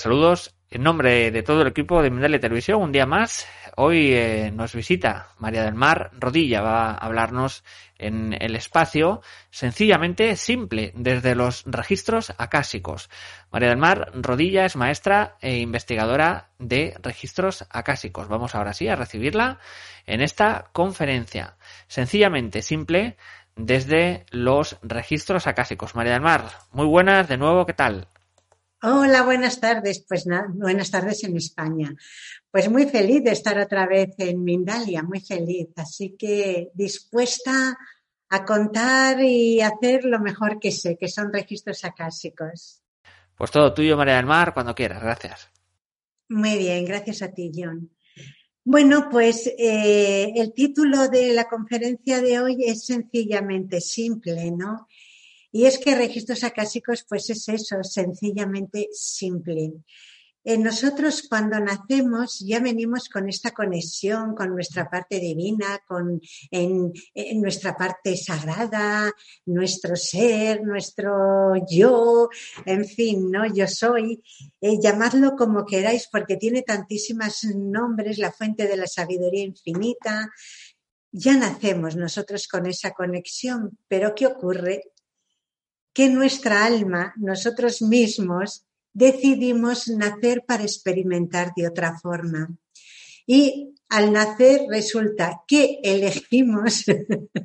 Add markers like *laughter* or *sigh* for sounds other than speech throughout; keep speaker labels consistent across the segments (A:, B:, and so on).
A: Saludos. En nombre de todo el equipo de Mindalia Televisión, un día más, hoy eh, nos visita María del Mar Rodilla, va a hablarnos en el espacio sencillamente simple, desde los registros acásicos. María del Mar Rodilla es maestra e investigadora de registros acásicos. Vamos ahora sí a recibirla en esta conferencia. Sencillamente simple desde los registros acásicos. María del Mar, muy buenas de nuevo, ¿qué tal?
B: Hola, buenas tardes. Pues nada, buenas tardes en España. Pues muy feliz de estar otra vez en Mindalia, muy feliz. Así que dispuesta a contar y hacer lo mejor que sé, que son registros acásicos.
A: Pues todo tuyo, María del Mar, cuando quieras. Gracias.
B: Muy bien, gracias a ti, John. Bueno, pues eh, el título de la conferencia de hoy es sencillamente simple, ¿no? Y es que registros acásicos, pues es eso, sencillamente simple. En nosotros cuando nacemos ya venimos con esta conexión con nuestra parte divina, con nuestra parte sagrada, nuestro ser, nuestro yo, en fin, ¿no? Yo soy, eh, llamadlo como queráis porque tiene tantísimos nombres, la fuente de la sabiduría infinita. Ya nacemos nosotros con esa conexión, pero ¿qué ocurre? Que nuestra alma, nosotros mismos, decidimos nacer para experimentar de otra forma. Y al nacer resulta que elegimos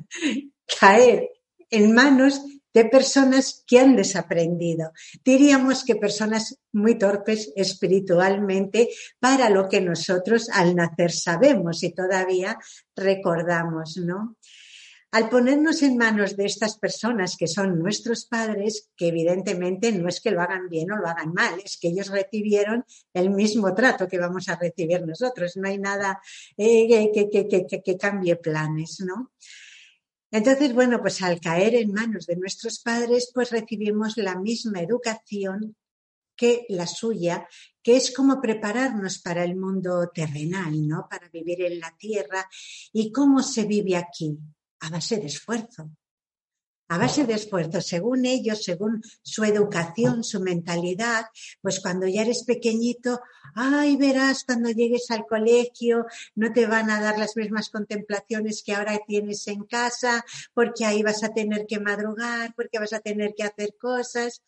B: *laughs* caer en manos de personas que han desaprendido. Diríamos que personas muy torpes espiritualmente para lo que nosotros al nacer sabemos y todavía recordamos, ¿no? Al ponernos en manos de estas personas que son nuestros padres, que evidentemente no es que lo hagan bien o lo hagan mal, es que ellos recibieron el mismo trato que vamos a recibir nosotros, no hay nada eh, que, cambie planes, ¿no? Entonces, bueno, pues al caer en manos de nuestros padres, pues recibimos la misma educación que la suya, que es como prepararnos para el mundo terrenal, ¿no? Para vivir en la tierra y cómo se vive aquí, a base de esfuerzo. A base de esfuerzo, según ellos, según su educación, su mentalidad, pues cuando ya eres pequeñito, ay, verás, cuando llegues al colegio no te van a dar las mismas contemplaciones que ahora tienes en casa, porque ahí vas a tener que madrugar, porque vas a tener que hacer cosas.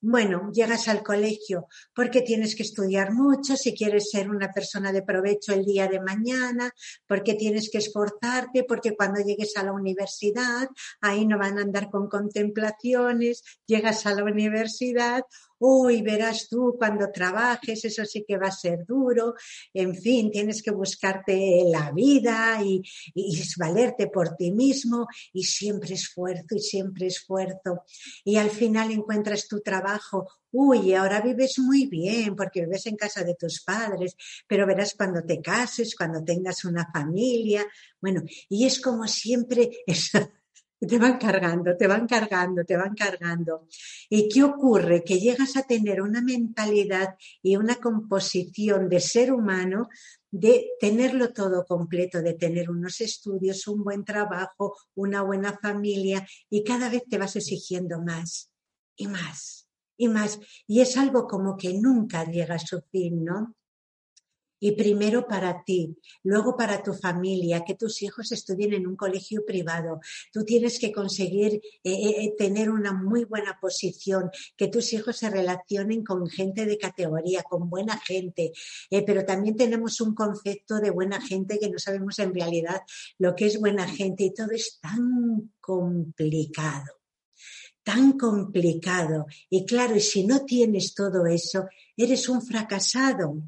B: Bueno, llegas al colegio porque tienes que estudiar mucho si quieres ser una persona de provecho el día de mañana, porque tienes que esforzarte, porque cuando llegues a la universidad, ahí no van a andar con contemplaciones, llegas a la universidad, uy, verás tú cuando trabajes, eso sí que va a ser duro, en fin, tienes que buscarte la vida y, y, valerte por ti mismo y siempre esfuerzo y siempre esfuerzo. Y al final encuentras tu trabajo, uy, ahora vives muy bien porque vives en casa de tus padres, pero verás cuando te cases, cuando tengas una familia, bueno, y es como siempre *laughs* te van cargando, te van cargando, te van cargando. ¿Y qué ocurre? Que llegas a tener una mentalidad y una composición de ser humano de tenerlo todo completo, de tener unos estudios, un buen trabajo, una buena familia y cada vez te vas exigiendo más y más y más. Y es algo como que nunca llega a su fin, ¿no? Y primero para ti, luego para tu familia, que tus hijos estudien en un colegio privado. Tú tienes que conseguir eh, eh, eh, tener una muy buena posición, que tus hijos se relacionen con gente de categoría, con buena gente. pero también tenemos un concepto de buena gente que no sabemos en realidad lo que es buena gente y todo es tan complicado tan complicado. Y claro, y si no tienes todo eso, eres un fracasado.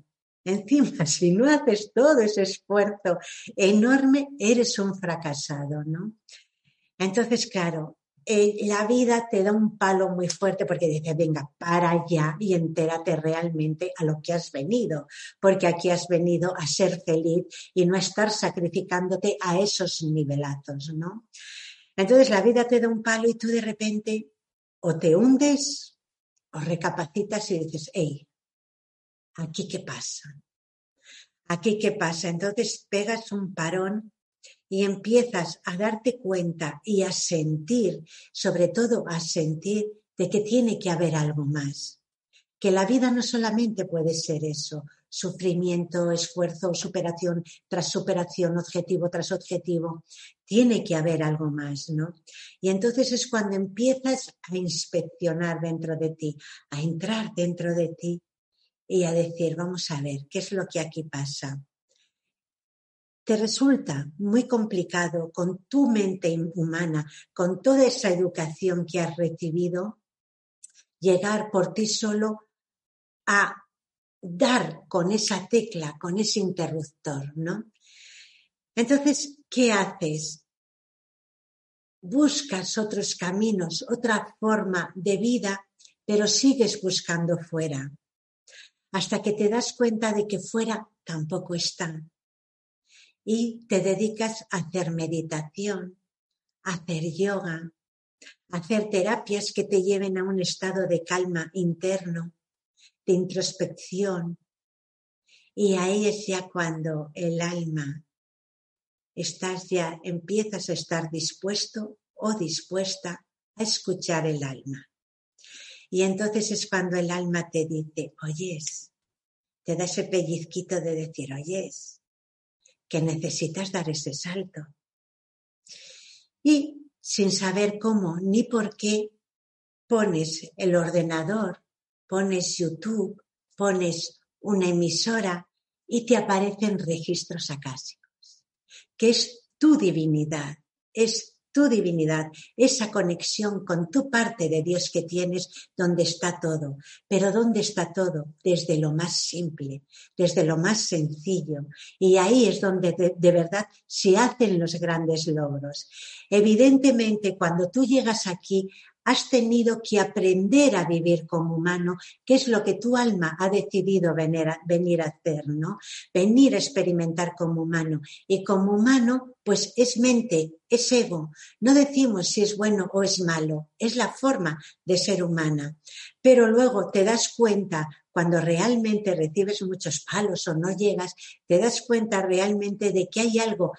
B: Encima, si no haces todo ese esfuerzo enorme, eres un fracasado, ¿no? Entonces, claro, eh, la vida te da un palo muy fuerte porque dice, venga, para allá y entérate realmente a lo que has venido, porque aquí has venido a ser feliz y no a estar sacrificándote a esos nivelazos, ¿no? Entonces la vida te da un palo y tú de repente o te hundes o recapacitas y dices, hey, ¿aquí qué pasa? ¿Aquí qué pasa? Entonces pegas un parón y empiezas a darte cuenta y a sentir, sobre todo a sentir de que tiene que haber algo más. que la vida no solamente puede ser eso, sufrimiento, esfuerzo, superación tras superación, objetivo tras objetivo. Tiene que haber algo más, ¿no? Y entonces es cuando empiezas a inspeccionar dentro de ti, a entrar dentro de ti y a decir, vamos a ver, ¿qué es lo que aquí pasa? Te resulta muy complicado con tu mente humana, con toda esa educación que has recibido, llegar por ti solo a dar con esa tecla, con ese interruptor, ¿no? Entonces, ¿qué haces? Buscas otros caminos, otra forma de vida, pero sigues buscando fuera, hasta que te das cuenta de que fuera tampoco está. Y te dedicas a hacer meditación, a hacer yoga, a hacer terapias que te lleven a un estado de calma interno, de introspección. Y ahí es ya cuando el alma estás ya, empiezas a estar dispuesto o dispuesta a escuchar el alma. Y entonces es cuando el alma te dice, oyes, te da ese pellizquito de decir, oyes, que necesitas dar ese salto. Y sin saber cómo ni por qué, pones el ordenador pones YouTube, pones una emisora y te aparecen registros acásicos, que es tu divinidad, es tu divinidad, esa conexión con tu parte de Dios que tienes, donde está todo. Pero ¿dónde está todo? Desde lo más simple, desde lo más sencillo. Y ahí es donde de, de verdad se hacen los grandes logros. Evidentemente, cuando tú llegas aquí, has tenido que aprender a vivir como humano, que es lo que tu alma ha decidido venir a, venir a hacer, ¿no? Venir a experimentar como humano. Y como humano, pues es mente, es ego. No decimos si es bueno o es malo, es la forma de ser humana. Pero luego te das cuenta, cuando realmente recibes muchos palos o no llegas, te das cuenta realmente de que hay algo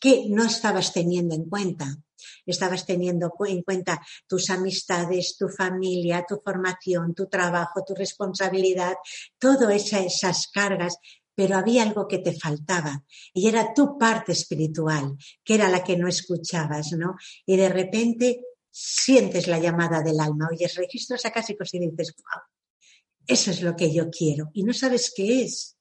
B: que no estabas teniendo en cuenta estabas teniendo en cuenta tus amistades, tu familia, tu formación, tu trabajo, tu responsabilidad, todas esas cargas pero había algo que te faltaba y era tu parte espiritual, que era la que no escuchabas, ¿no? Y de repente sientes la llamada del alma, oyes registros acásicos y dices, wow, eso es lo que yo quiero y no sabes qué es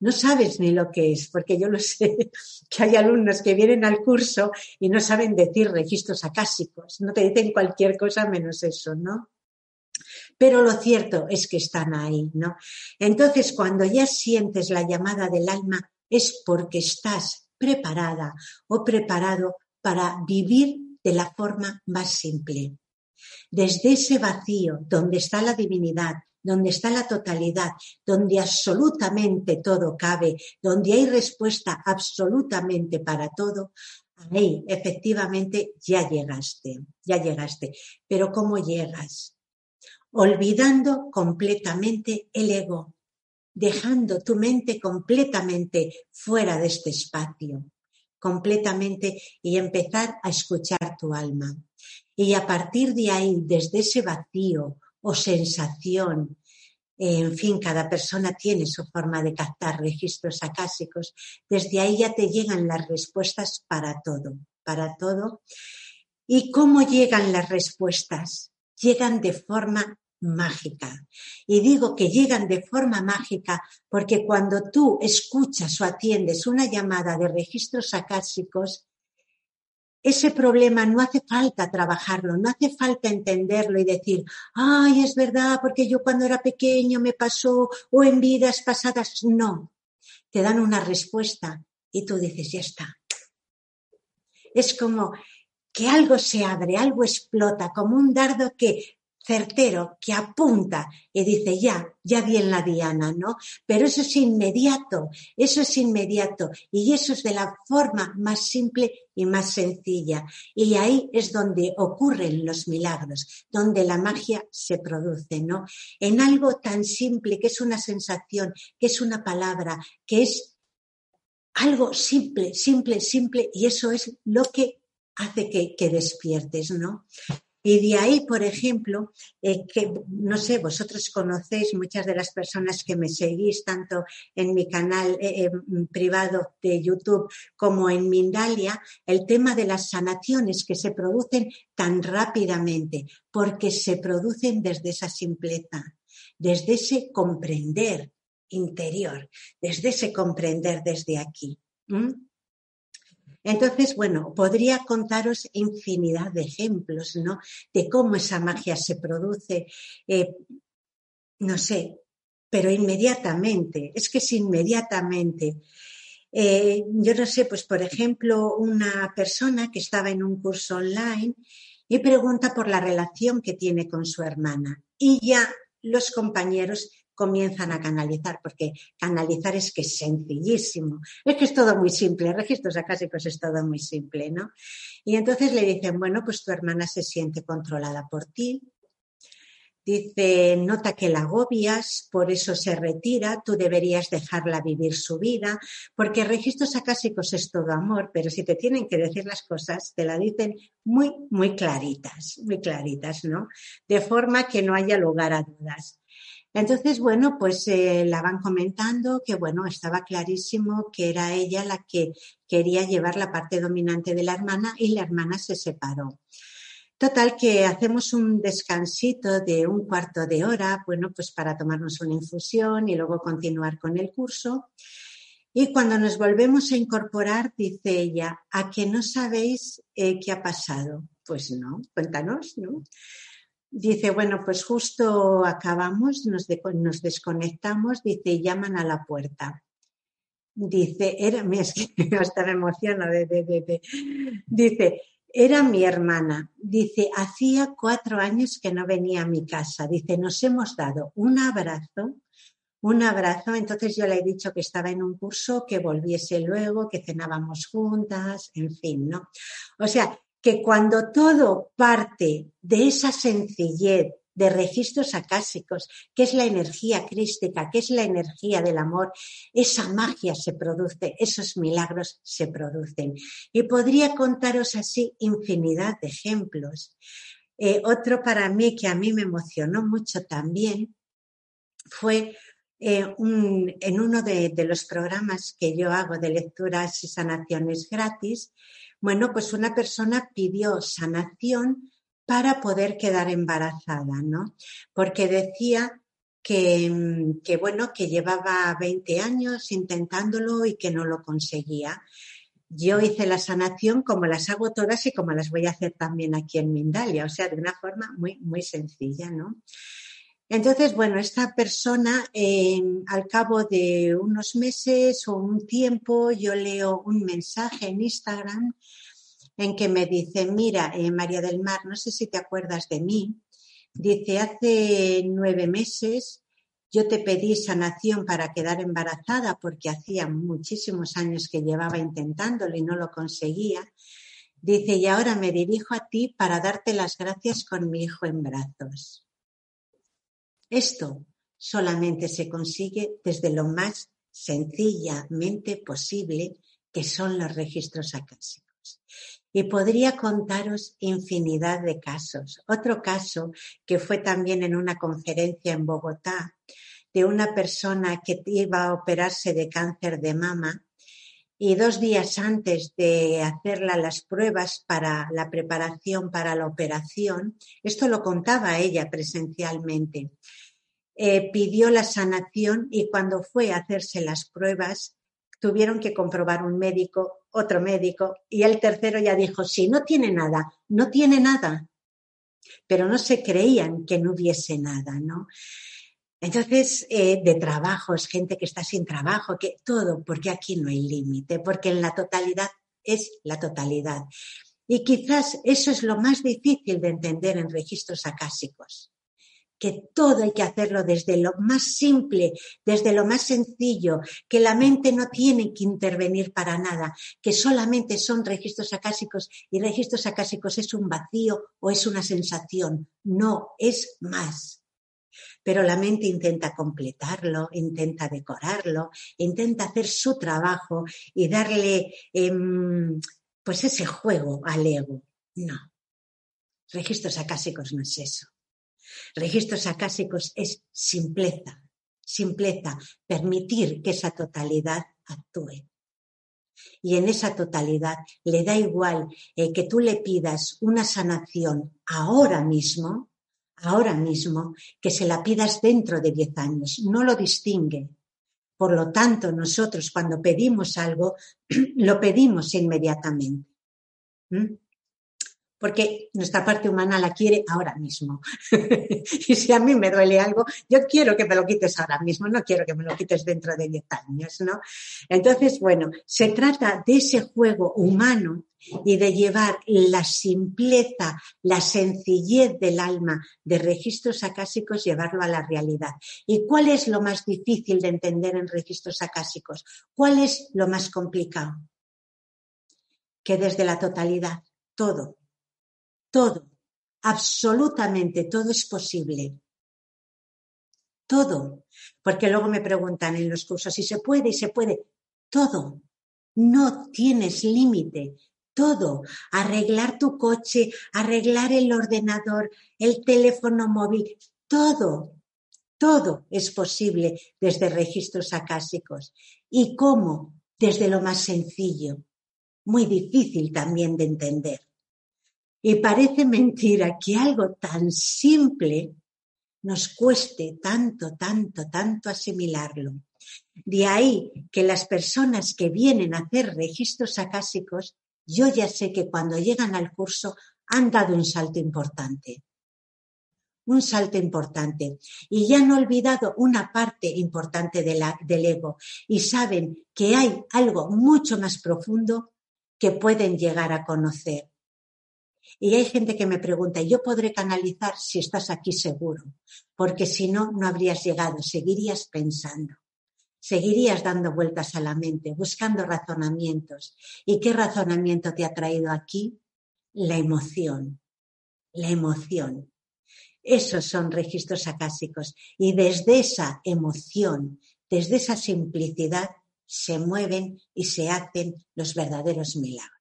B: no sabes ni lo que es, porque yo lo *laughs* sé, que hay alumnos que vienen al curso y no saben decir registros acásicos, no te dicen cualquier cosa menos eso, ¿no? Pero lo cierto es que están ahí, ¿no? Entonces, cuando ya sientes la llamada del alma, es porque estás preparada o preparado para vivir de la forma más simple. Desde ese vacío donde está la divinidad, donde está la totalidad, donde absolutamente todo cabe, donde hay respuesta absolutamente para todo, ahí efectivamente ya llegaste, ya llegaste. Pero ¿cómo llegas? Olvidando completamente el ego, dejando tu mente completamente fuera de este espacio, completamente y empezar a escuchar tu alma. Y a partir de ahí, desde ese vacío, o sensación. En fin, cada persona tiene su forma de captar registros acásicos. Desde ahí ya te llegan las respuestas para todo, para todo. ¿Y cómo llegan las respuestas? Llegan de forma mágica. Y digo que llegan de forma mágica porque cuando tú escuchas o atiendes una llamada de registros acásicos, ese problema no hace falta trabajarlo, no hace falta entenderlo y decir, ay, es verdad, porque yo cuando era pequeño me pasó o en vidas pasadas. No, te dan una respuesta y tú dices, ya está. Es como que algo se abre, algo explota, como un dardo que certero que apunta y dice, ya, ya vi la diana, ¿no? Pero eso es inmediato, eso es inmediato y eso es de la forma más simple y más sencilla. Y ahí es donde ocurren los milagros, donde la magia se produce, ¿no? En algo tan simple que es una sensación, que es una palabra, que es algo simple, simple, simple, y eso es lo que hace que, que despiertes, ¿no? Y de ahí, por ejemplo, eh, que no sé, vosotros conocéis muchas de las personas que me seguís tanto en mi canal eh, eh, privado de YouTube como en Mindalia, el tema de las sanaciones que se producen tan rápidamente, porque se producen desde esa simpleza, desde ese comprender interior, desde ese comprender desde aquí. Entonces, bueno, podría contaros infinidad de ejemplos, ¿no? De cómo esa magia se produce, eh, no sé, pero inmediatamente, es que es inmediatamente. Eh, yo no sé, pues por ejemplo, una persona que estaba en un curso online y pregunta por la relación que tiene con su hermana y ya los compañeros comienzan a canalizar, porque canalizar es que es sencillísimo, es que es todo muy simple, registros acásicos es todo muy simple, ¿no? Y entonces le dicen, bueno, pues tu hermana se siente controlada por ti, Dice, nota que la agobias, por eso se retira, tú deberías dejarla vivir su vida, porque registros acásicos es todo amor, pero si te tienen que decir las cosas, te la dicen muy, muy claritas, muy claritas, ¿no? De forma que no haya lugar a dudas. Entonces, bueno, pues eh, la van comentando que, bueno, estaba clarísimo que era ella la que quería llevar la parte dominante de la hermana y la hermana se separó. Total, que hacemos un descansito de un cuarto de hora, bueno, pues para tomarnos una infusión y luego continuar con el curso. Y cuando nos volvemos a incorporar, dice ella, ¿a que no sabéis eh, qué ha pasado? Pues no, cuéntanos, ¿no? Dice, bueno, pues justo acabamos, nos, desconectamos, dice, llaman a la puerta. Dice, era, *laughs* es que hasta me emociono, de, dice, era mi hermana. Dice, hacía cuatro años que no venía a mi casa. Dice, nos hemos dado un abrazo, un abrazo. Entonces yo le he dicho que estaba en un curso, que volviese luego, que cenábamos juntas, en fin, ¿no? O sea, que cuando todo parte de esa sencillez de registros acásicos, que es la energía crística, que es la energía del amor, esa magia se produce, esos milagros se producen. Y podría contaros así infinidad de ejemplos. Eh, otro para mí que a mí me emocionó mucho también fue eh, en uno de, los programas que yo hago de lecturas y sanaciones gratis, bueno, pues una persona pidió sanación para poder quedar embarazada, ¿no? Porque decía que, que, bueno, que llevaba 20 años intentándolo y que no lo conseguía. Yo hice la sanación como las hago todas y como las voy a hacer también aquí en Mindalia, o sea, de una forma muy, muy sencilla, ¿no? Entonces, bueno, esta persona, al cabo de unos meses o un tiempo, yo leo un mensaje en Instagram en que me dice, mira, eh, María del Mar, no sé si te acuerdas de mí, dice, hace nueve meses yo te pedí sanación para quedar embarazada porque hacía muchísimos años que llevaba intentándolo y no lo conseguía. Dice, y ahora me dirijo a ti para darte las gracias con mi hijo en brazos. Esto solamente se consigue desde lo más sencillamente posible, que son los registros acásicos. Y podría contaros infinidad de casos. Otro caso que fue también en una conferencia en Bogotá de una persona que iba a operarse de cáncer de mama y dos días antes de hacerla las pruebas para la preparación para la operación, esto lo contaba ella presencialmente, eh, pidió la sanación y cuando fue a hacerse las pruebas tuvieron que comprobar un médico, otro médico y el tercero ya dijo, sí, no tiene nada, no tiene nada. Pero no se creían que no hubiese nada, ¿no? Entonces, eh, de trabajo, es gente que está sin trabajo, que todo, porque aquí no hay límite, porque en la totalidad es la totalidad. Y quizás eso es lo más difícil de entender en registros acásicos, que todo hay que hacerlo desde lo más simple, desde lo más sencillo, que la mente no tiene que intervenir para nada, que solamente son registros acásicos y registros acásicos es un vacío o es una sensación, no es más pero la mente intenta completarlo, intenta decorarlo, intenta hacer su trabajo y darle em, pues ese juego al ego. No. Registros acásicos no es eso. Registros acásicos es simpleza, simpleza, permitir que esa totalidad actúe. Y en esa totalidad le da igual eh, que tú le pidas una sanación ahora mismo, ahora mismo, que se la pidas dentro de diez años. No lo distingue. Por lo tanto, nosotros cuando pedimos algo, *clears throat* lo pedimos inmediatamente. ¿Mm? Porque nuestra parte humana la quiere ahora mismo. *laughs* y si a mí me duele algo, yo quiero que me lo quites ahora mismo, no quiero que me lo quites dentro de 10 años, ¿no? Entonces, bueno, se trata de ese juego humano y de llevar la simpleza, la sencillez del alma de registros acásicos, llevarlo a la realidad. ¿Y cuál es lo más difícil de entender en registros acásicos? ¿Cuál es lo más complicado? Que desde la totalidad, todo, todo, absolutamente todo es posible. Todo. Porque luego me preguntan en los cursos si se puede y se puede. Todo. No tienes límite. Todo. Arreglar tu coche, arreglar el ordenador, el teléfono móvil. Todo. Todo es posible desde registros acásicos. ¿Y cómo? Desde lo más sencillo. Muy difícil también de entender. Y parece mentira que algo tan simple nos cueste tanto, tanto, tanto asimilarlo. De ahí que las personas que vienen a hacer registros acásicos, yo ya sé que cuando llegan al curso han dado un salto importante. Un salto importante. Y ya han olvidado una parte importante del ego y saben que hay algo mucho más profundo que pueden llegar a conocer. Y hay gente que me pregunta, ¿yo podré canalizar si estás aquí seguro? Porque si no, no habrías llegado, seguirías pensando, seguirías dando vueltas a la mente, buscando razonamientos. ¿Y qué razonamiento te ha traído aquí? La emoción, la emoción. Esos son registros acásicos. Y desde esa emoción, desde esa simplicidad, se mueven y se hacen los verdaderos milagros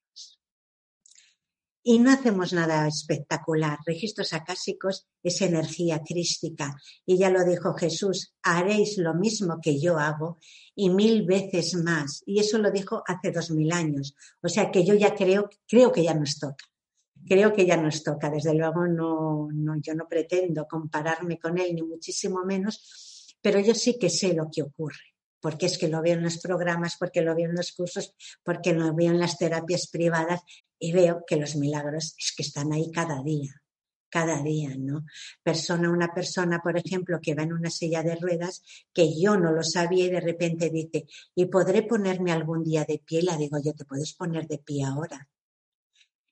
B: y no hacemos nada espectacular. Registros acásicos es energía crística. Y ya lo dijo Jesús, haréis lo mismo que yo hago y mil veces más. Y eso lo dijo hace dos mil años. O sea que yo ya creo, creo que ya nos toca. Creo que ya nos toca. Desde luego no, no, yo no pretendo compararme con él, ni muchísimo menos, pero yo sí que sé lo que ocurre porque es que lo veo en los programas, porque lo veo en los cursos, porque lo veo en las terapias privadas y veo que los milagros es que están ahí cada día, cada día, ¿no? Persona, una persona, por ejemplo, que va en una silla de ruedas, que yo no lo sabía y de repente dice, ¿y podré ponerme algún día de pie? La digo, yo te puedes poner de pie ahora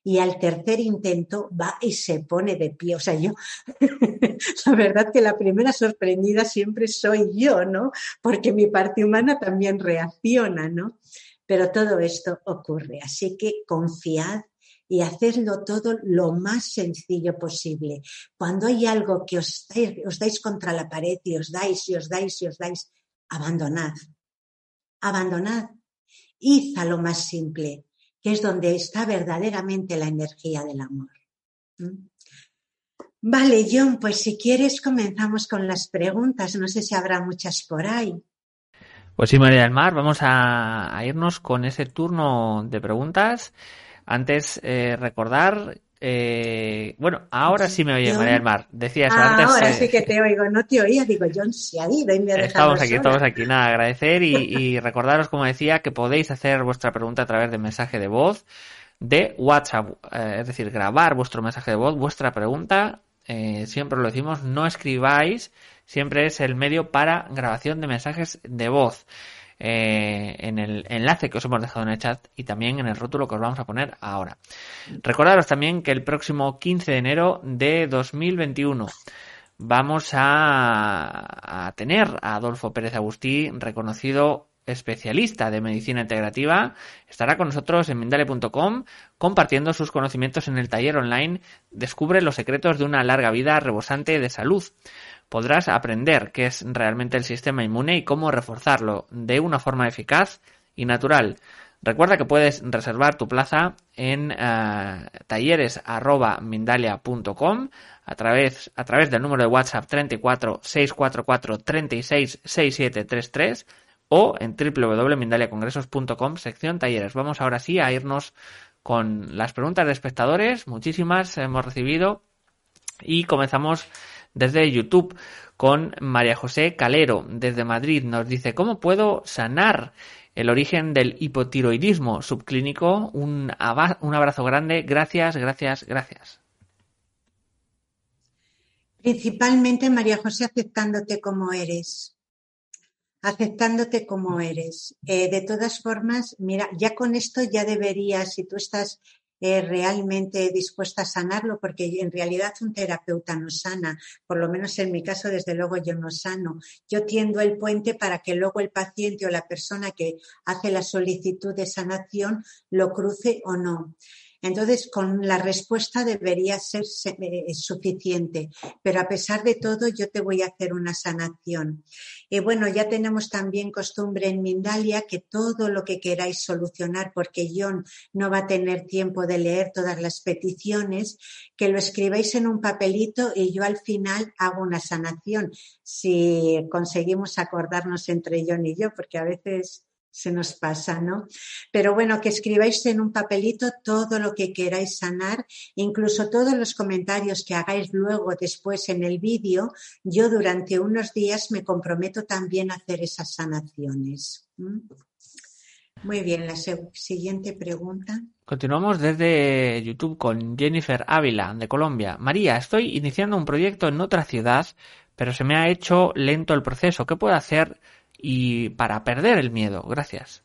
B: y al tercer intento va y se pone de pie. O sea, yo, *laughs* la verdad que la primera sorprendida siempre soy yo, ¿no? Porque mi parte humana también reacciona, ¿no? Pero todo esto ocurre. Así que confiad y hacedlo todo lo más sencillo posible. Cuando hay algo que os os dais contra la pared y os dais y os dais y os dais, abandonad. Abandonad. Id a lo más simple que es donde está verdaderamente la energía del amor. Vale, John, pues si quieres comenzamos con las preguntas. No sé si habrá muchas por ahí.
A: Pues sí, María del Mar, vamos a, irnos con ese turno de preguntas. Antes, eh, recordar eh, bueno, ahora sí me oye María del Mar. Decías
B: ah,
A: antes.
B: Ahora eh, sí que te oigo, no te oía. Digo, John se ha ido y me ha
A: dejado. Estamos aquí, estamos aquí. Nada, agradecer *laughs* y, recordaros, como decía, que podéis hacer vuestra pregunta a través de mensaje de voz de WhatsApp. Eh, es decir, grabar vuestro mensaje de voz, vuestra pregunta. siempre lo decimos, no escribáis. Siempre es el medio para grabación de mensajes de voz. Eh, en el enlace que os hemos dejado en el chat y también en el rótulo que os vamos a poner ahora. Recordaros también que el próximo 15 de enero de 2021 vamos a, a tener a Adolfo Pérez Agustí, reconocido especialista de medicina integrativa, estará con nosotros en Mindale.com compartiendo sus conocimientos en el taller online. Descubre los secretos de una larga vida rebosante de salud podrás aprender qué es realmente el sistema inmune y cómo reforzarlo de una forma eficaz y natural. Recuerda que puedes reservar tu plaza en uh, talleres.mindalia.com a través, a través del número de WhatsApp 34 644 36 6733 o en www.mindaliacongresos.com sección talleres. Vamos ahora sí a irnos con las preguntas de espectadores. Muchísimas hemos recibido y comenzamos desde YouTube con María José Calero desde Madrid. Nos dice, ¿cómo puedo sanar el origen del hipotiroidismo subclínico. Un, abrazo grande. Gracias, gracias, gracias.
B: Principalmente, María José, aceptándote como eres. Aceptándote como eres. Eh, de todas formas, mira, ya con esto ya deberías, si tú estás eh, realmente dispuesta a sanarlo, porque en realidad un terapeuta no sana, por lo menos en mi caso, desde luego yo no sano. Yo tiendo el puente para que luego el paciente o la persona que hace la solicitud de sanación lo cruce o no. Entonces, con la respuesta debería ser eh, suficiente, pero a pesar de todo, yo te voy a hacer una sanación. Y bueno, ya tenemos también costumbre en Mindalia que todo lo que queráis solucionar, porque John no va a tener tiempo de leer todas las peticiones, que lo escribáis en un papelito y yo al final hago una sanación, si conseguimos acordarnos entre John y yo, porque a veces se nos pasa, ¿no? Pero bueno, que escribáis en un papelito todo lo que queráis sanar, incluso todos los comentarios que hagáis luego después en el vídeo, yo durante unos días me comprometo también a hacer esas sanaciones. Muy bien, la siguiente pregunta.
A: Continuamos desde YouTube con Jennifer Ávila, de Colombia. María, estoy iniciando un proyecto en otra ciudad, pero se me ha hecho lento el proceso. ¿Qué puedo hacer y para perder el miedo. Gracias.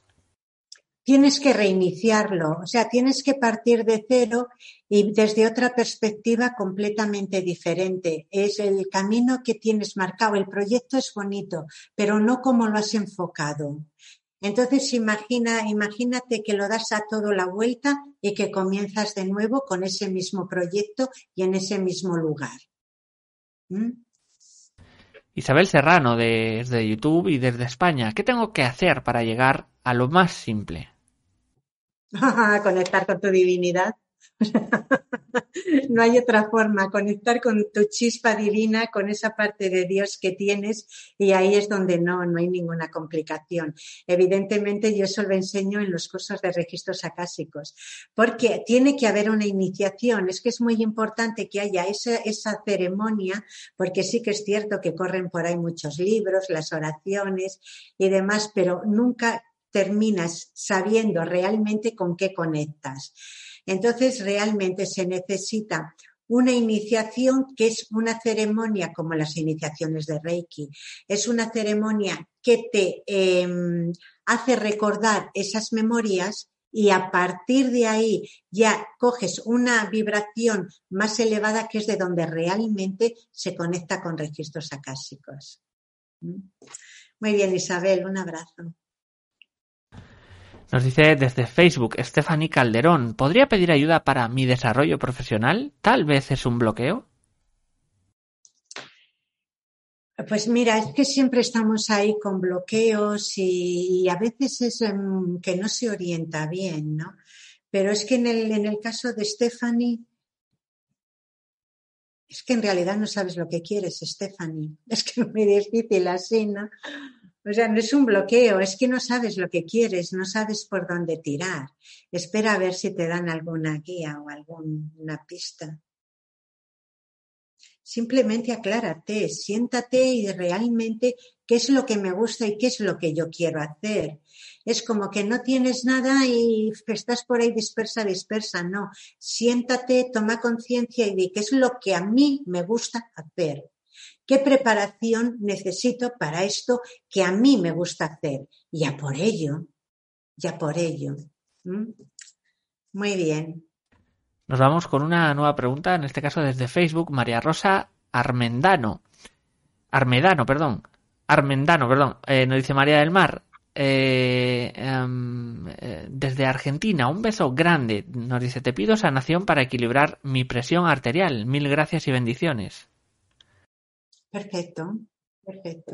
B: Tienes que reiniciarlo, o sea, tienes que partir de cero y desde otra perspectiva completamente diferente. Es el camino que tienes marcado. El proyecto es bonito, pero no como lo has enfocado. Entonces imagina, imagínate que lo das a todo la vuelta y que comienzas de nuevo con ese mismo proyecto y en ese mismo lugar. ¿Mm?
A: Isabel Serrano desde YouTube y desde España. ¿Qué tengo que hacer para llegar a lo más simple? *laughs*
B: Conectar con tu divinidad. *laughs* no hay otra forma, conectar con tu chispa divina, con esa parte de Dios que tienes y ahí es donde no, no hay ninguna complicación. Evidentemente yo eso lo enseño en los cursos de registros acásicos, porque tiene que haber una iniciación, es que es muy importante que haya esa, esa ceremonia, porque sí que es cierto que corren por ahí muchos libros, las oraciones y demás, pero nunca terminas sabiendo realmente con qué conectas. Entonces, realmente se necesita una iniciación que es una ceremonia como las iniciaciones de Reiki. Es una ceremonia que te em, hace recordar esas memorias y a partir de ahí ya coges una vibración más elevada que es de donde realmente se conecta con registros acásicos. ¿Mm? Muy bien, Isabel, un abrazo.
A: Nos dice desde Facebook Stephanie Calderón, ¿podría pedir ayuda para mi desarrollo profesional? Tal vez es un bloqueo.
B: Pues mira, es que siempre estamos ahí con bloqueos y, a veces es em, que no se orienta bien, ¿no? Pero es que en el, en el caso de Stephanie, es que en realidad no sabes lo que quieres, Stephanie. *laughs* Es que es muy difícil así, ¿no? O sea, no es un bloqueo, es que no sabes lo que quieres, no sabes por dónde tirar. Espera a ver si te dan alguna guía o alguna pista. Simplemente aclárate, siéntate y realmente qué es lo que me gusta y qué es lo que yo quiero hacer. Es como que no tienes nada y estás por ahí dispersa, dispersa. No, siéntate, toma conciencia y di qué es lo que a mí me gusta hacer. ¿Qué preparación necesito para esto que a mí me gusta hacer? Ya por ello, ya por ello. Muy bien.
A: Nos vamos con una nueva pregunta, en este caso desde Facebook, María Rosa Armendano. Armedano, perdón. Armendano, perdón. Eh, nos dice María del Mar. Eh, em, eh, desde Argentina, un beso grande. Nos dice, te pido sanación para equilibrar mi presión arterial. Mil gracias y bendiciones.
B: Perfecto, perfecto.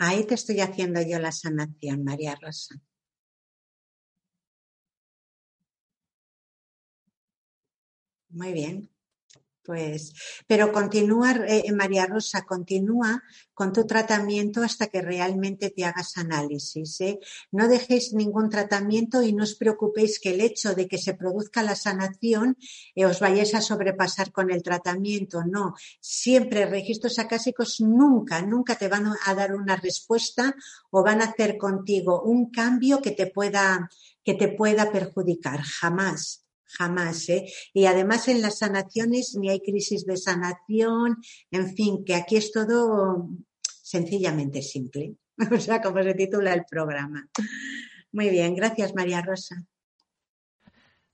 B: Ahí te estoy haciendo yo la sanación, María Rosa. Muy bien. Pues, pero continúa, eh, María Rosa, continúa con tu tratamiento hasta que realmente te hagas análisis. ¿eh? No dejéis ningún tratamiento y no os preocupéis que el hecho de que se produzca la sanación eh, os vayáis a sobrepasar con el tratamiento. No, siempre registros acásicos nunca, nunca te van a dar una respuesta o van a hacer contigo un cambio que te pueda, que te pueda perjudicar. Jamás jamás. ¿eh? Y además en las sanaciones ni hay crisis de sanación, en fin, que aquí es todo sencillamente simple. *laughs* O sea, como se titula el programa. Muy bien, gracias María Rosa.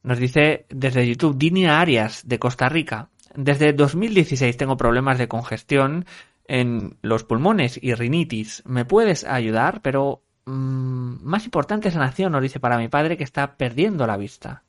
A: Nos dice desde YouTube Dinia Arias de Costa Rica. Desde 2016 tengo problemas de congestión en los pulmones y rinitis. ¿Me puedes ayudar? Pero mmm, más importante sanación, nos dice para mi padre que está perdiendo la vista.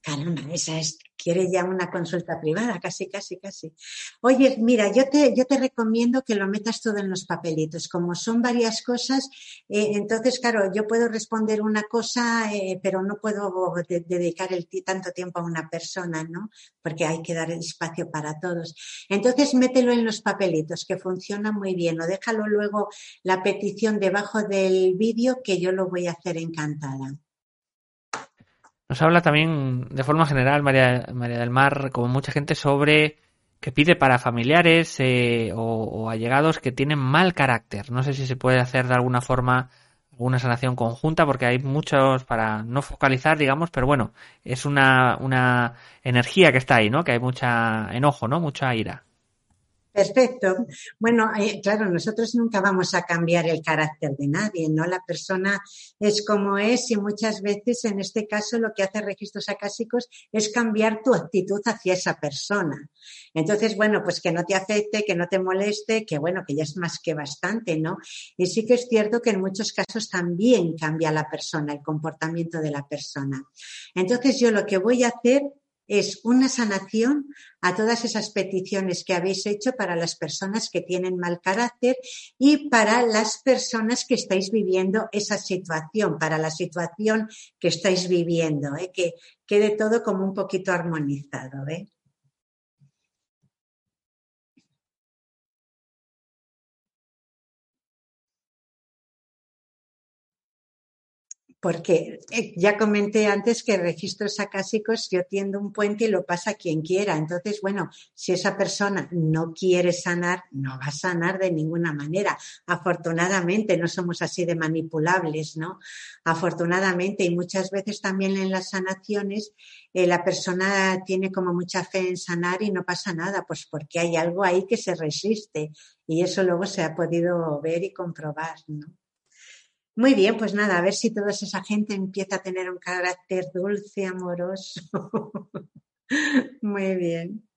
B: Caramba, esa es, quiere ya una consulta privada, casi, casi, casi. Oye, mira, yo te, yo te recomiendo que lo metas todo en los papelitos. Como son varias cosas, eh, entonces, claro, yo puedo responder una cosa, eh, pero no puedo dedicar tanto tiempo a una persona, ¿no? Porque hay que dar espacio para todos. Entonces, mételo en los papelitos, que funciona muy bien. O déjalo luego la petición debajo del vídeo, que yo lo voy a hacer encantada.
A: Nos habla también de forma general María, María del Mar, como mucha gente, sobre que pide para familiares eh, o, allegados que tienen mal carácter. No sé si se puede hacer de alguna forma alguna sanación conjunta porque hay muchos para no focalizar, digamos, pero bueno, es una, una energía que está ahí, ¿no? Que hay mucha enojo, ¿no? Mucha ira.
B: Perfecto. Bueno, claro, nosotros nunca vamos a cambiar el carácter de nadie, ¿no? La persona es como es y muchas veces, en este caso, lo que hace registros acásicos es cambiar tu actitud hacia esa persona. Entonces, bueno, pues que no te afecte, que no te moleste, que bueno, que ya es más que bastante, ¿no? Y sí que es cierto que en muchos casos también cambia la persona, el comportamiento de la persona. Entonces, yo lo que voy a hacer es una sanación a todas esas peticiones que habéis hecho para las personas que tienen mal carácter y para las personas que estáis viviendo esa situación, para la situación que estáis viviendo, ¿eh? que quede todo como un poquito armonizado. ¿eh? Porque eh, ya comenté antes que registros acásicos yo tiendo un puente y lo pasa quien quiera. Entonces, bueno, si esa persona no quiere sanar, no va a sanar de ninguna manera. Afortunadamente, no somos así de manipulables, ¿no? Afortunadamente, y muchas veces también en las sanaciones, eh, la persona tiene como mucha fe en sanar y no pasa nada, pues porque hay algo ahí que se resiste. Y eso luego se ha podido ver y comprobar, ¿no? Muy bien, pues nada, a ver si toda esa gente empieza a tener un carácter dulce, amoroso. *laughs* Muy bien.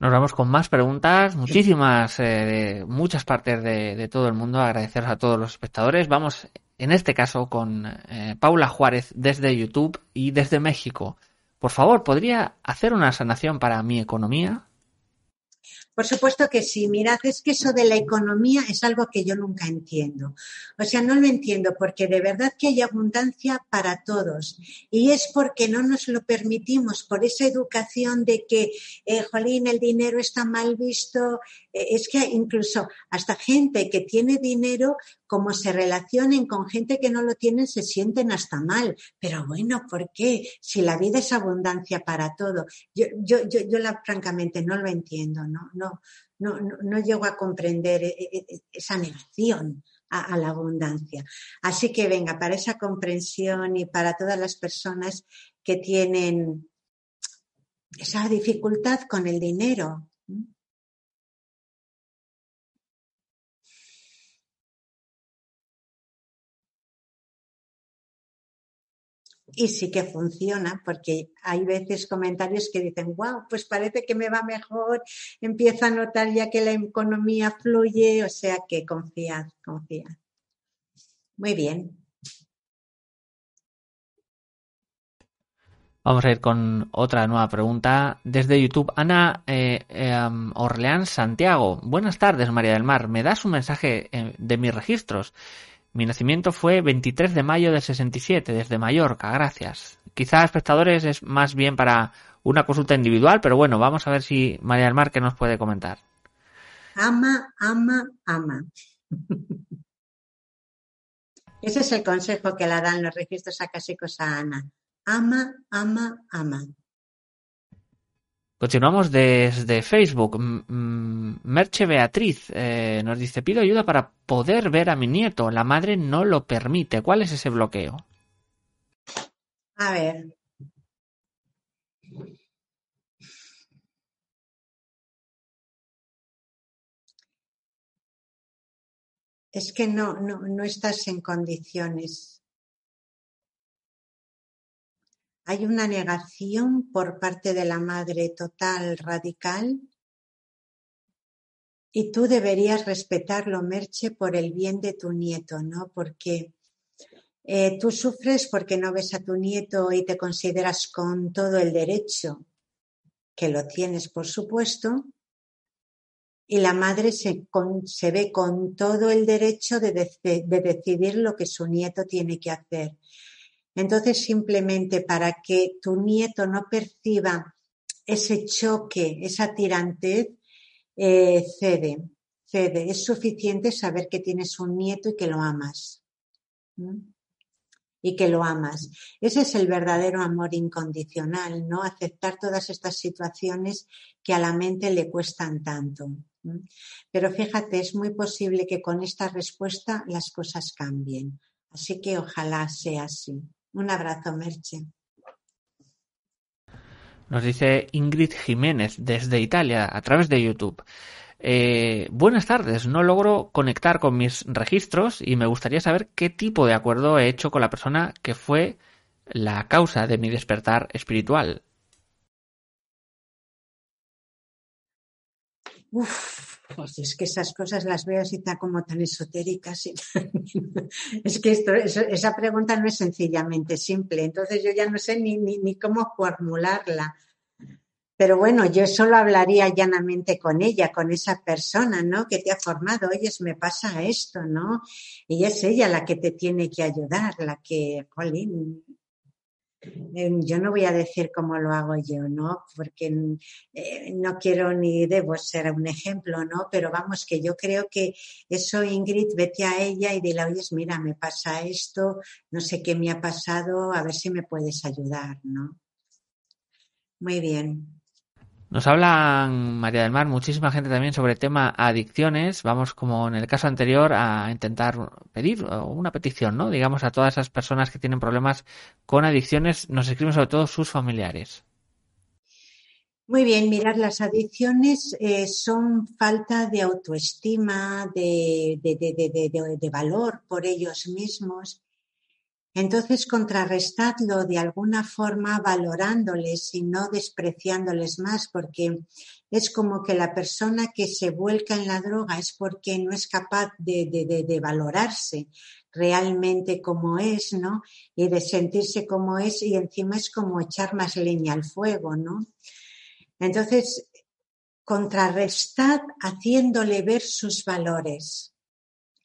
A: Nos vamos con más preguntas, muchísimas, eh, de muchas partes de, todo el mundo. Agradeceros a todos los espectadores. Vamos, en este caso, con eh, Paula Juárez desde YouTube y desde México. Por favor, ¿podría hacer una sanación para mi economía?
B: Por supuesto que sí. Mirad, es que eso de la economía es algo que yo nunca entiendo. O sea, no lo entiendo porque de verdad que hay abundancia para todos. Y es porque no nos lo permitimos por esa educación de que, eh, jolín, el dinero está mal visto. Eh, es que incluso hasta gente que tiene dinero, como se relacionen con gente que no lo tienen, se sienten hasta mal. Pero bueno, ¿por qué? Si la vida es abundancia para todo. Yo, yo, yo, yo la, francamente no lo entiendo, ¿no? no no, no, llego a comprender e, e, e, esa negación a, la abundancia. Así que venga, para esa comprensión y para todas las personas que tienen esa dificultad con el dinero, y sí que funciona porque hay veces comentarios que dicen, wow, pues parece que me va mejor, empiezo a notar ya que la economía fluye, o sea que confiad, confiad. Muy bien.
A: Vamos a ir con otra nueva pregunta desde YouTube. Ana eh, em, Orleán Santiago. Buenas tardes, María del Mar. ¿Me das un mensaje eh, de mis registros? Mi nacimiento fue 23 de mayo del 67, desde Mallorca. Gracias. Quizá, espectadores, es más bien para una consulta individual, pero bueno, vamos a ver si María del Mar que nos puede comentar.
B: Ama, ama, ama. *laughs* Ese es el consejo que le dan los registros acásicos a Ana. Ama, ama, ama.
A: Continuamos desde Facebook. Merche Beatriz eh, nos dice, pido ayuda para poder ver a mi nieto. La madre no lo permite. ¿Cuál es ese bloqueo?
B: A ver. Es que no, no, no estás en condiciones Hay una negación por parte de la madre total, radical, y tú deberías respetarlo, Merche, por el bien de tu nieto, ¿no? Porque eh, tú sufres porque no ves a tu nieto y te consideras con todo el derecho, que lo tienes, por supuesto, y la madre se, ve con todo el derecho de, de decidir lo que su nieto tiene que hacer. Entonces, simplemente para que tu nieto no perciba ese choque, esa tirantez, eh, cede, cede. Es suficiente saber que tienes un nieto y que lo amas. Y que lo amas. Ese es el verdadero amor incondicional, ¿no? Aceptar todas estas situaciones que a la mente le cuestan tanto. Pero fíjate, es muy posible que con esta respuesta las cosas cambien. Así que ojalá sea así. Un abrazo, Merche.
A: Nos dice Ingrid Jiménez desde Italia a través de YouTube. Eh, buenas tardes, no logro conectar con mis registros y me gustaría saber qué tipo de acuerdo he hecho con la persona que fue la causa de mi despertar espiritual.
B: Uf, pues es que esas cosas las veo así tan como tan esotéricas. *laughs* es que esa pregunta no es sencillamente simple, entonces yo ya no sé ni, cómo formularla. Pero bueno, yo solo hablaría llanamente con ella, con esa persona, ¿no? Que te ha formado. Oye, me pasa esto, ¿no? Y es ella la que te tiene que ayudar, la que, jolín, Em, yo no voy a decir cómo lo hago yo, ¿no? Porque eh, no quiero ni debo ser un ejemplo, ¿no? Pero vamos, que yo creo que eso, Ingrid, vete a ella y dile, oye, mira, me pasa esto, no sé qué me ha pasado, a ver si me puedes ayudar, ¿no? Muy bien.
A: Nos hablan, María del Mar, muchísima gente también sobre el tema adicciones. Vamos, como en el caso anterior, a intentar pedir una petición, ¿no? Digamos, a todas esas personas que tienen problemas con adicciones, nos escriben sobre todo sus familiares.
B: Muy bien, mirar, las adicciones eh, son falta de autoestima, de, de valor por ellos mismos entonces, contrarrestadlo de alguna forma valorándoles y no despreciándoles más, porque es como que la persona que se vuelca en la droga es porque no es capaz de, valorarse realmente como es, ¿no? Y de sentirse como es y encima es como echar más leña al fuego, ¿no? Entonces, contrarrestad haciéndole ver sus valores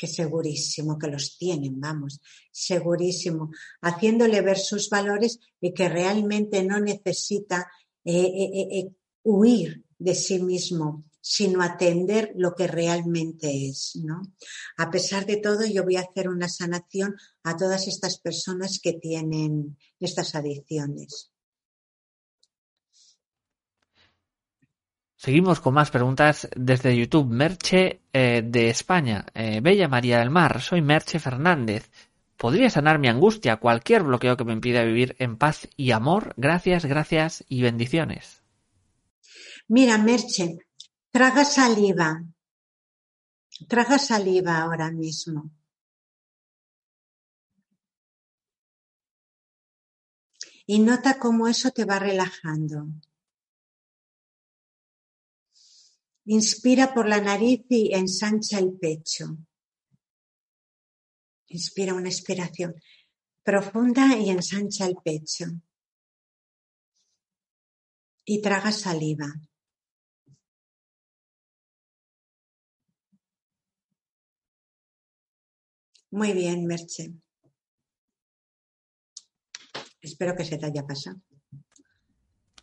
B: que segurísimo que los tienen, vamos, segurísimo, haciéndole ver sus valores y que realmente no necesita eh, eh, eh, huir de sí mismo, sino atender lo que realmente es, ¿no? A pesar de todo, yo voy a hacer una sanación a todas estas personas que tienen estas adicciones.
A: Seguimos con más preguntas desde YouTube. Merche eh, de España. Eh, Bella María del Mar, soy Merche Fernández. ¿Podría sanar mi angustia, cualquier bloqueo que me impida vivir en paz y amor? Gracias, gracias y bendiciones.
B: Mira, Merche, traga saliva. Traga saliva ahora mismo. Y nota cómo eso te va relajando. Inspira por la nariz y ensancha el pecho. Inspira una inspiración profunda y ensancha el pecho. y traga saliva. Muy bien, Merche. Espero que se te haya pasado.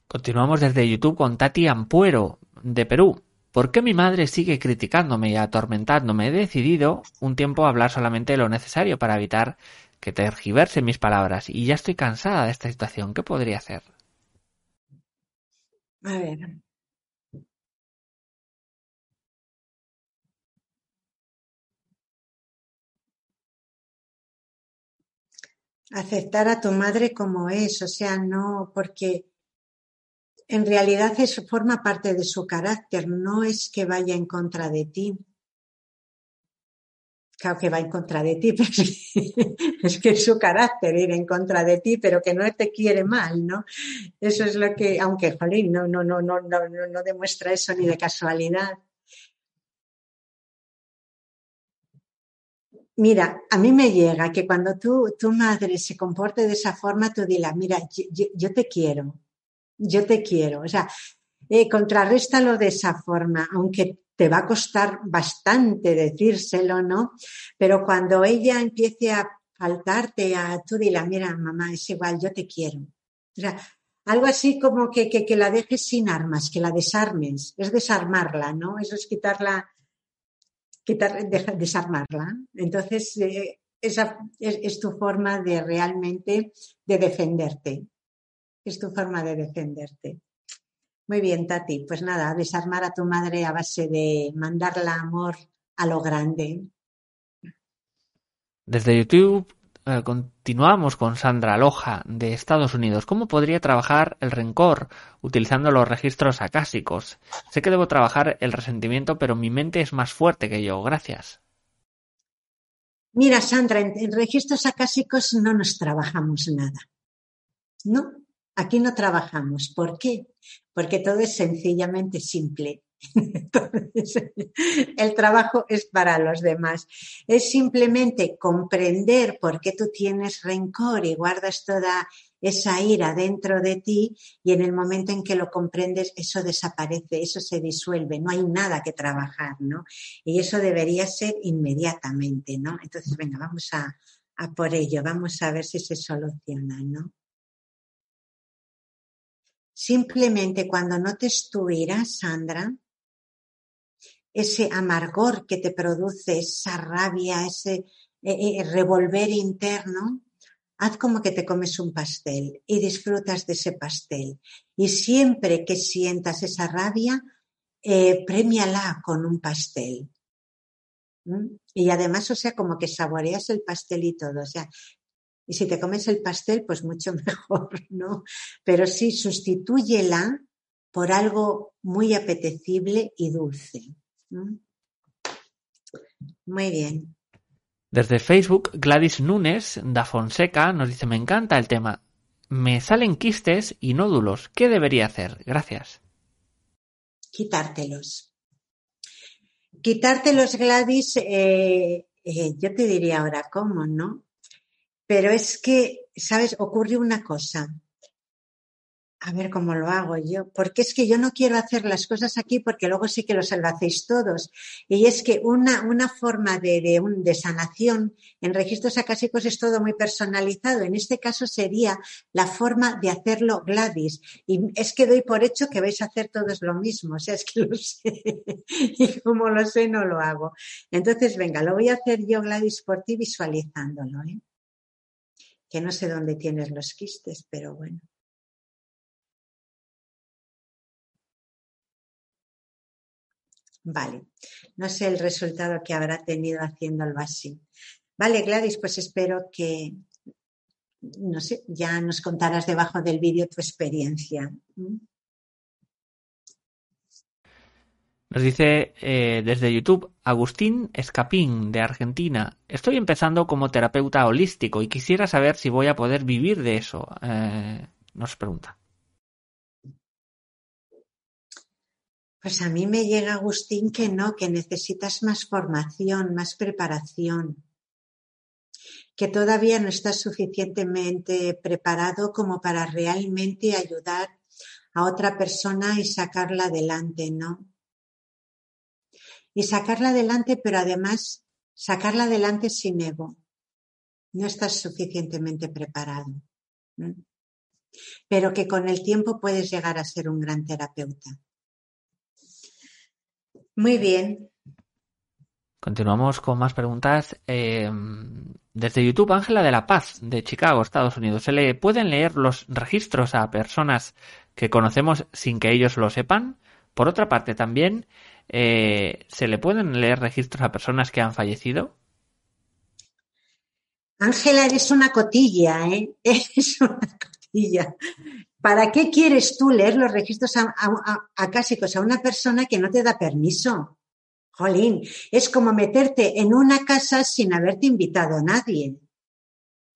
A: Continuamos desde YouTube con Tati Ampuero, de Perú. ¿Por qué mi madre sigue criticándome y atormentándome? He decidido un tiempo hablar solamente lo necesario para evitar que tergiverse mis palabras y ya estoy cansada de esta situación. ¿Qué podría hacer?
B: A ver. Aceptar a tu madre como es, o sea, no, porque en realidad eso forma parte de su carácter, no es que vaya en contra de ti. Claro que va en contra de ti, *laughs* pero es que es su carácter ir en contra de ti, pero que no te quiere mal, ¿no? Eso es lo que, aunque, jolín, no, no, no, no, no, no demuestra eso ni de casualidad. Mira, a mí me llega que cuando tu, tu madre se comporte de esa forma, tú dilas, mira, yo, te quiero, yo te quiero. O sea, eh, contrarréstalo de esa forma, aunque te va a costar bastante decírselo, ¿no? Pero cuando ella empiece a faltarte, a tú dile, mira, mamá, es igual, yo te quiero. O sea, algo así como que, que, la dejes sin armas, que la desarmes, es desarmarla, ¿no? Eso es quitarla, quitar, desarmarla. Entonces, eh, esa es, tu forma de realmente de defenderte. Es tu forma de defenderte. Muy bien, Tati. Pues nada, desarmar a tu madre a base de mandarla amor a lo grande.
A: Desde YouTube eh, continuamos con Sandra Loja de Estados Unidos. ¿Cómo podría trabajar el rencor utilizando los registros acásicos? Sé que debo trabajar el resentimiento, pero mi mente es más fuerte que yo. Gracias.
B: Mira, Sandra, en registros acásicos no nos trabajamos nada. No, Aquí no trabajamos. ¿Por qué? Porque todo es sencillamente simple. *laughs* el trabajo es para los demás. Es simplemente comprender por qué tú tienes rencor y guardas toda esa ira dentro de ti y en el momento en que lo comprendes eso desaparece, eso se disuelve, no hay nada que trabajar, ¿no? Y eso debería ser inmediatamente, ¿no? Entonces, venga, vamos a, a por ello, vamos a ver si se soluciona, ¿no? Simplemente cuando notes tu ira, Sandra, ese amargor que te produce, esa rabia, ese eh, eh, revolver interno, haz como que te comes un pastel y disfrutas de ese pastel. Y siempre que sientas esa rabia, eh, premiala con un pastel. ¿Mm? Y además, o sea, como que saboreas el pastel y todo. O sea, y si te comes el pastel, pues mucho *laughs* mejor, ¿no? Pero sí, sustitúyela por algo muy apetecible y dulce. Muy bien.
A: Desde Facebook, Gladys Núñez da Fonseca nos dice, me encanta el tema. Me salen quistes y nódulos. ¿Qué debería hacer? Gracias.
B: Quitártelos. Quitártelos, Gladys, eh, eh, yo te diría ahora cómo, ¿no? Pero es que, ¿sabes? Ocurre una cosa. A ver cómo lo hago yo. Porque es que yo no quiero hacer las cosas aquí porque luego sí que los lo hacéis todos. Y es que una, una forma de, de, un, sanación en registros acásicos es todo muy personalizado. En este caso sería la forma de hacerlo Gladys. Y es que doy por hecho que vais a hacer todos lo mismo. O sea, es que lo sé. *laughs* y como lo sé, no lo hago. Entonces, venga, lo voy a hacer yo, Gladys, por ti visualizándolo. ¿eh? Que no sé dónde tienes los quistes, pero bueno. Vale, no sé el resultado que habrá tenido haciéndolo así. Vale, Gladys, pues espero que, no sé, ya nos contarás debajo del vídeo tu experiencia.
A: Nos dice eh, desde YouTube Agustín Escapín de Argentina. Estoy empezando como terapeuta holístico y quisiera saber si voy a poder vivir de eso. Eh, nos pregunta.
B: Pues a mí me llega Agustín que no, que necesitas más formación, más preparación, que todavía no estás suficientemente preparado como para realmente ayudar a otra persona y sacarla adelante, ¿no? Y sacarla adelante, pero además sacarla adelante sin ego. No estás suficientemente preparado. Pero que con el tiempo puedes llegar a ser un gran terapeuta. Muy bien.
A: Continuamos con más preguntas. Eh, desde YouTube, Ángela de la Paz, de Chicago, Estados Unidos. ¿Se le pueden leer los registros a personas que conocemos sin que ellos lo sepan? Por otra parte, también, eh, ¿se le pueden leer registros a personas que han fallecido?
B: Ángela, eres una cotilla, ¿eh? *laughs* Eres una cotilla. ¿Para qué quieres tú leer los registros acásicos a una persona que no te da permiso? Jolín, es como meterte en una casa sin haberte invitado a nadie.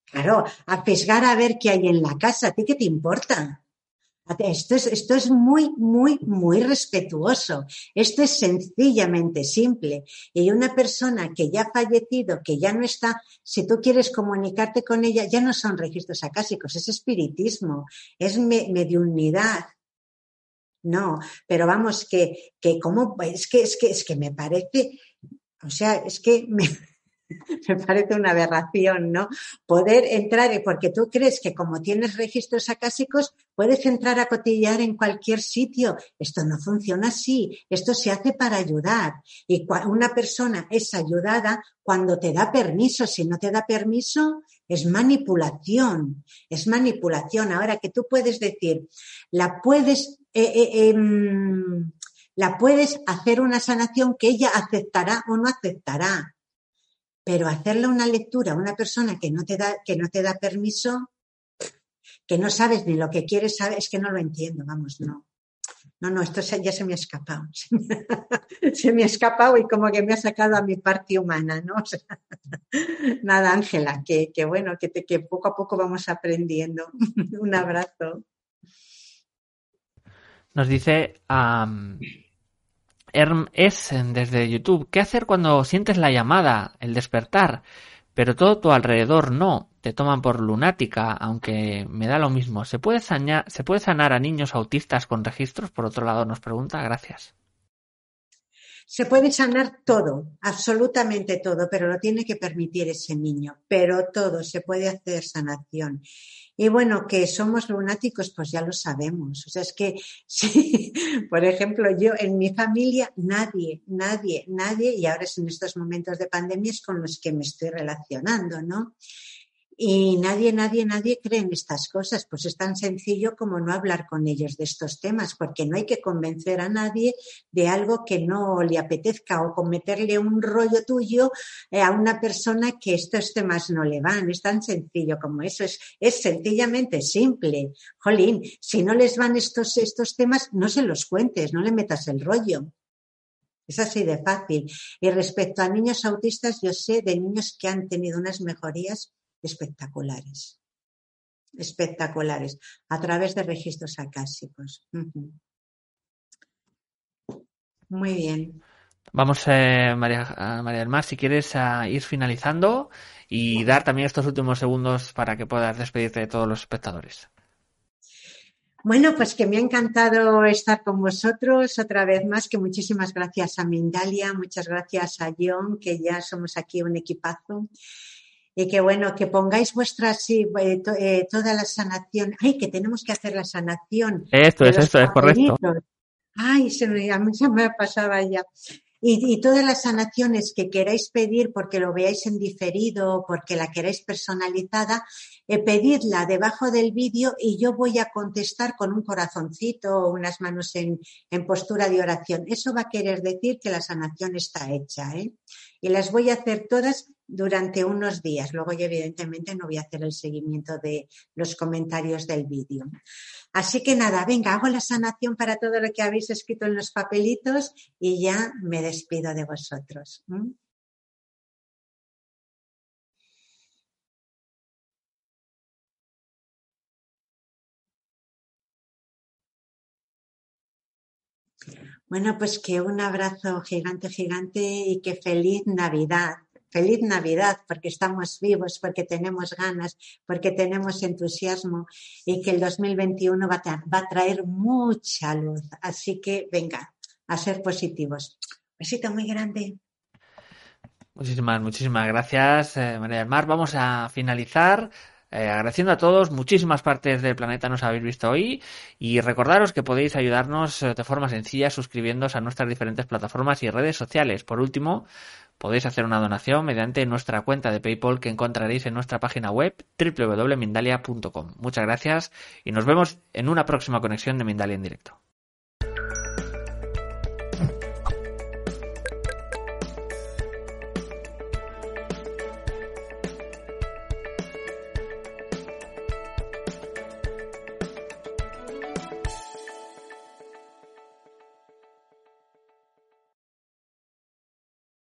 B: Claro, a pescar a ver qué hay en la casa, ¿a ti qué te importa? Esto es, esto es muy, muy, muy respetuoso. Esto es sencillamente simple. Y una persona que ya ha fallecido, que ya no está, si tú quieres comunicarte con ella, ya no son registros acásicos, es espiritismo, es mediunidad. No, pero vamos, que, que como, es que, es que, es que me parece, o sea, es que me, *laughs* me parece una aberración, ¿no? Poder entrar, porque tú crees que como tienes registros acásicos, puedes entrar a cotillar en cualquier sitio. Esto no funciona así. Esto se hace para ayudar. Y una persona es ayudada cuando te da permiso. Si no te da permiso, es manipulación. Es manipulación. Ahora que tú puedes decir, la puedes, eh, eh, em, la puedes hacer una sanación que ella aceptará o no aceptará pero hacerle una lectura a una persona que no te da, que no te da permiso, que no sabes ni lo que quieres saber, es que no lo entiendo, vamos, no. No, no, esto ya se me ha escapado. *laughs* Se me, ha escapado y como que me ha sacado a mi parte humana, ¿no? *laughs* nada, Ángela, que, bueno, que, que poco a poco vamos aprendiendo. *laughs* Un abrazo.
A: Nos dice es desde YouTube. ¿Qué hacer cuando sientes la llamada, el despertar, pero todo tu alrededor no? Te toman por lunática, aunque me da lo mismo. ¿Se puede, ¿Se puede sanar a niños autistas con registros? Por otro lado, nos pregunta. Gracias.
B: Se puede sanar todo, absolutamente todo, pero lo tiene que permitir ese niño. Pero todo, se puede hacer sanación. Y bueno, que somos lunáticos, pues ya lo sabemos. O sea, es que, *laughs* sí, por ejemplo, yo en mi familia, nadie, nadie, nadie, y ahora es en estos momentos de pandemia es con los que me estoy relacionando, ¿no? Y nadie, nadie, nadie cree en estas cosas. Pues es tan sencillo como no hablar con ellos de estos temas, porque no hay que convencer a nadie de algo que no le apetezca o cometerle un rollo tuyo eh, a una persona que estos temas no le van. Es tan sencillo como eso. Es, es sencillamente simple. Jolín, si no les van estos, estos temas, no se los cuentes, no le metas el rollo. Es así de fácil. Y respecto a niños autistas, yo sé de niños que han tenido unas mejorías espectaculares, espectaculares, a través de registros acásicos. Muy bien.
A: Vamos, eh, María, María del Mar, si quieres ir finalizando y dar también estos últimos segundos para que puedas despedirte de todos los espectadores.
B: Bueno, pues que me ha encantado estar con vosotros otra vez más, que muchísimas gracias a Mindalia, muchas gracias a John, que ya somos aquí un equipazo y que bueno, que pongáis vuestra, sí, eh, eh, toda la sanación. Ay, que tenemos que hacer la sanación.
A: Esto es, esto es correcto.
B: Ay, se me, a mí se me pasaba ya. Y, y, todas las sanaciones que queráis pedir porque lo veáis en diferido, porque la queráis personalizada, eh, pedidla debajo del vídeo y yo voy a contestar con un corazoncito o unas manos en, en postura de oración. Eso va a querer decir que la sanación está hecha. ¿eh? Y las voy a hacer todas durante unos días. Luego yo evidentemente no voy a hacer el seguimiento de los comentarios del vídeo. Así que nada, venga, hago la sanación para todo lo que habéis escrito en los papelitos y ya me despido de vosotros. Bueno, pues que un abrazo gigante, gigante y que feliz Navidad. Feliz Navidad, porque estamos vivos, porque tenemos ganas, porque tenemos entusiasmo y que el 2021 va a, va a traer mucha luz. Así que venga, a ser positivos. Besito muy grande.
A: Muchísimas, muchísimas gracias, eh, María del Mar. Vamos a finalizar eh, agradeciendo a todos, muchísimas partes del planeta nos habéis visto hoy y recordaros que podéis ayudarnos eh, de forma sencilla suscribiéndoos a nuestras diferentes plataformas y redes sociales. Por último, podéis hacer una donación mediante nuestra cuenta de PayPal que encontraréis en nuestra página web www.mindalia.com. Muchas gracias y nos vemos en una próxima conexión de Mindalia en directo.